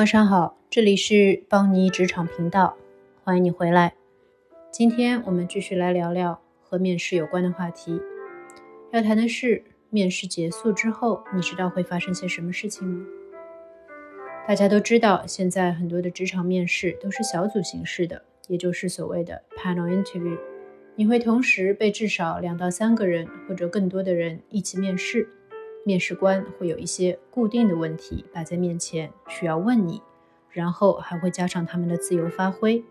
晚上好，这里是邦尼职场频道，欢迎你回来。今天我们继续来聊聊和面试有关的话题。要谈的是面试结束之后，你知道会发生些什么事情吗？大家都知道，现在很多的职场面试都是小组形式的，也就是所谓的 panel interview。你会同时被至少两到三个人或者更多的人一起面试。面试官会有一些固定的问题摆在面前，需要问你，然后还会加上他们的自由发挥。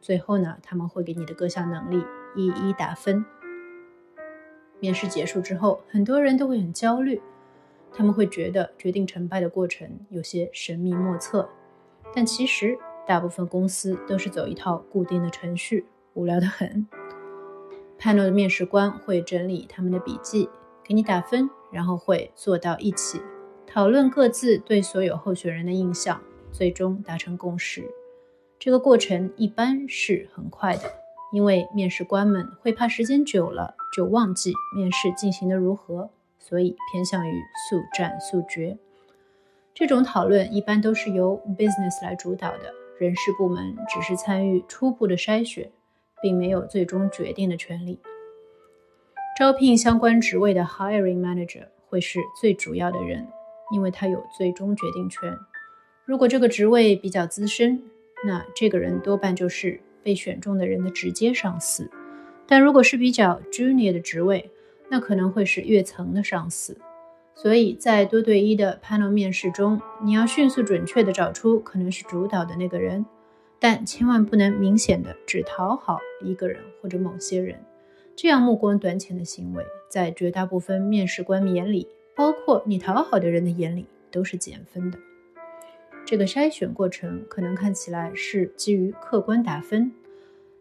最后呢，他们会给你的各项能力一一打分。面试结束之后，很多人都会很焦虑，他们会觉得决定成败的过程有些神秘莫测。但其实，大部分公司都是走一套固定的程序，无聊得很。panel 的面试官会整理他们的笔记，给你打分。然后会坐到一起，讨论各自对所有候选人的印象，最终达成共识。这个过程一般是很快的，因为面试官们会怕时间久了就忘记面试进行的如何，所以偏向于速战速决。这种讨论一般都是由 business 来主导的，人事部门只是参与初步的筛选，并没有最终决定的权利。招聘相关职位的 hiring manager 会是最主要的人，因为他有最终决定权。如果这个职位比较资深，那这个人多半就是被选中的人的直接上司；但如果是比较 junior 的职位，那可能会是越层的上司。所以在多对一的 panel 面试中，你要迅速准确地找出可能是主导的那个人，但千万不能明显的只讨好一个人或者某些人。这样目光短浅的行为，在绝大部分面试官眼里，包括你讨好的人的眼里，都是减分的。这个筛选过程可能看起来是基于客观打分，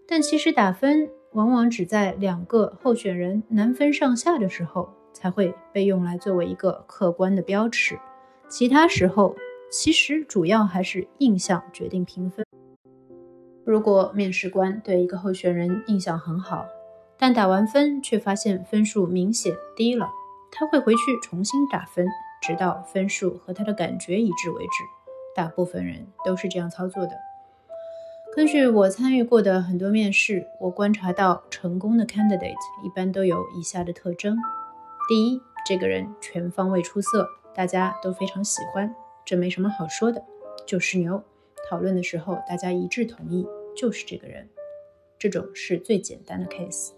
但其实打分往往只在两个候选人难分上下的时候，才会被用来作为一个客观的标尺。其他时候，其实主要还是印象决定评分。如果面试官对一个候选人印象很好，但打完分却发现分数明显低了，他会回去重新打分，直到分数和他的感觉一致为止。大部分人都是这样操作的。根据我参与过的很多面试，我观察到成功的 candidate 一般都有以下的特征：第一，这个人全方位出色，大家都非常喜欢，这没什么好说的，就是牛。讨论的时候大家一致同意，就是这个人。这种是最简单的 case。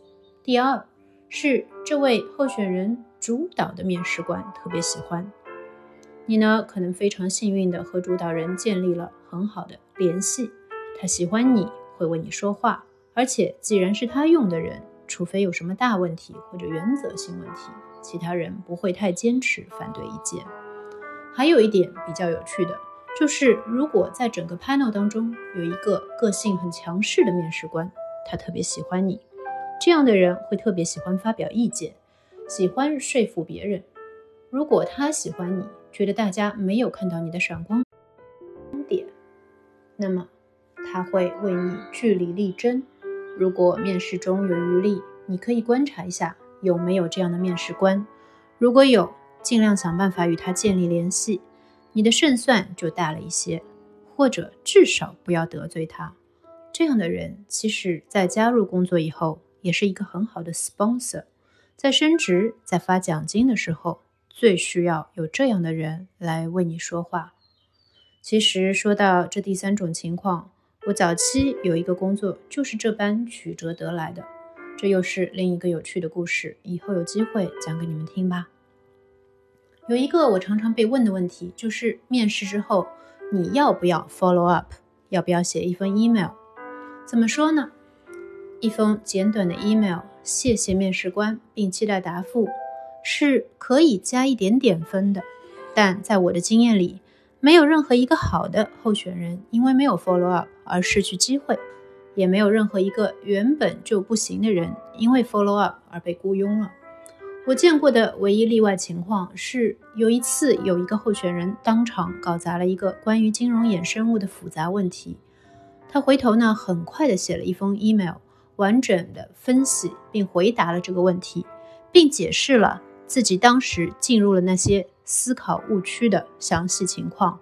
第二是这位候选人主导的面试官特别喜欢你呢，可能非常幸运的和主导人建立了很好的联系，他喜欢你会为你说话，而且既然是他用的人，除非有什么大问题或者原则性问题，其他人不会太坚持反对意见。还有一点比较有趣的就是，如果在整个 panel 当中有一个个性很强势的面试官，他特别喜欢你。这样的人会特别喜欢发表意见，喜欢说服别人。如果他喜欢你，觉得大家没有看到你的闪光点，那么他会为你据理力争。如果面试中有余力，你可以观察一下有没有这样的面试官。如果有，尽量想办法与他建立联系，你的胜算就大了一些。或者至少不要得罪他。这样的人，其实在加入工作以后。也是一个很好的 sponsor，在升职、在发奖金的时候，最需要有这样的人来为你说话。其实说到这第三种情况，我早期有一个工作就是这般曲折得来的，这又是另一个有趣的故事，以后有机会讲给你们听吧。有一个我常常被问的问题，就是面试之后你要不要 follow up，要不要写一封 email？怎么说呢？一封简短的 email，谢谢面试官，并期待答复，是可以加一点点分的。但在我的经验里，没有任何一个好的候选人因为没有 follow up 而失去机会，也没有任何一个原本就不行的人因为 follow up 而被雇佣了。我见过的唯一例外情况是，有一次有一个候选人当场搞砸了一个关于金融衍生物的复杂问题，他回头呢，很快的写了一封 email。完整的分析并回答了这个问题，并解释了自己当时进入了那些思考误区的详细情况。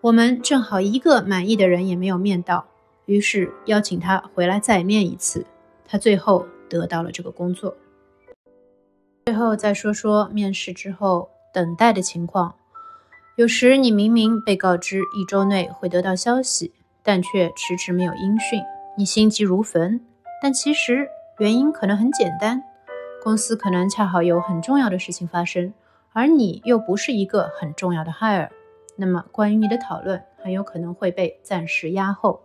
我们正好一个满意的人也没有面到，于是邀请他回来再面一次。他最后得到了这个工作。最后再说说面试之后等待的情况。有时你明明被告知一周内会得到消息，但却迟迟没有音讯，你心急如焚。但其实原因可能很简单，公司可能恰好有很重要的事情发生，而你又不是一个很重要的 hire。那么关于你的讨论很有可能会被暂时压后。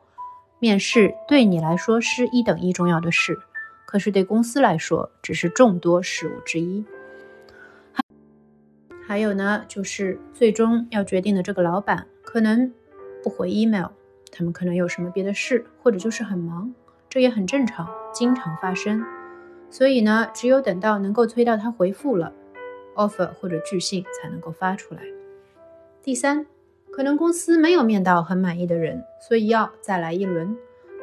面试对你来说是一等一重要的事，可是对公司来说只是众多事物之一。还有呢，就是最终要决定的这个老板可能不回 email，他们可能有什么别的事，或者就是很忙，这也很正常，经常发生。所以呢，只有等到能够催到他回复了 offer 或者拒信才能够发出来。第三。可能公司没有面到很满意的人，所以要再来一轮。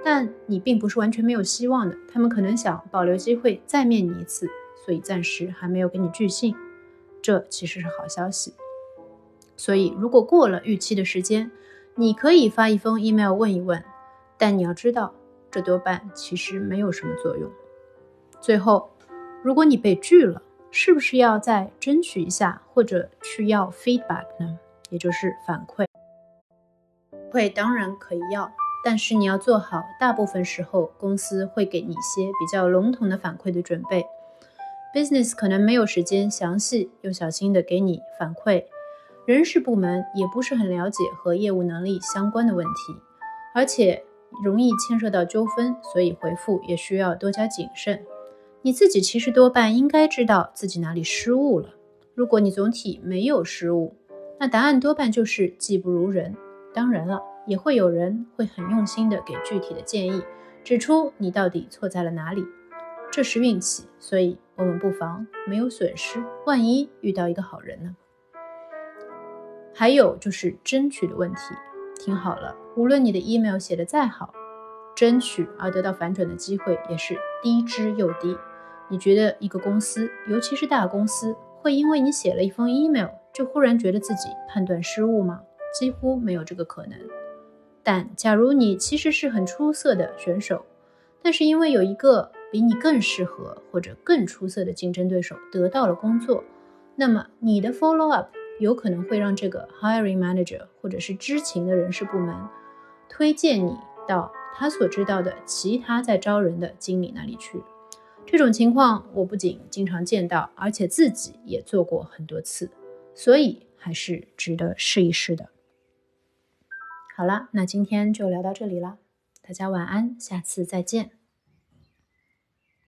但你并不是完全没有希望的，他们可能想保留机会再面你一次，所以暂时还没有给你拒信。这其实是好消息。所以如果过了预期的时间，你可以发一封 email 问一问，但你要知道，这多半其实没有什么作用。最后，如果你被拒了，是不是要再争取一下，或者去要 feedback 呢？也就是反馈，会当然可以要，但是你要做好，大部分时候公司会给你一些比较笼统的反馈的准备。Business 可能没有时间详细又小心的给你反馈，人事部门也不是很了解和业务能力相关的问题，而且容易牵涉到纠纷，所以回复也需要多加谨慎。你自己其实多半应该知道自己哪里失误了。如果你总体没有失误，那答案多半就是技不如人。当然了，也会有人会很用心的给具体的建议，指出你到底错在了哪里。这是运气，所以我们不妨没有损失。万一遇到一个好人呢？还有就是争取的问题。听好了，无论你的 email 写得再好，争取而得到反转的机会也是低之又低。你觉得一个公司，尤其是大公司，会因为你写了一封 email？就忽然觉得自己判断失误吗？几乎没有这个可能。但假如你其实是很出色的选手，但是因为有一个比你更适合或者更出色的竞争对手得到了工作，那么你的 follow up 有可能会让这个 hiring manager 或者是知情的人事部门推荐你到他所知道的其他在招人的经理那里去。这种情况我不仅经常见到，而且自己也做过很多次。所以还是值得试一试的。好了，那今天就聊到这里了，大家晚安，下次再见。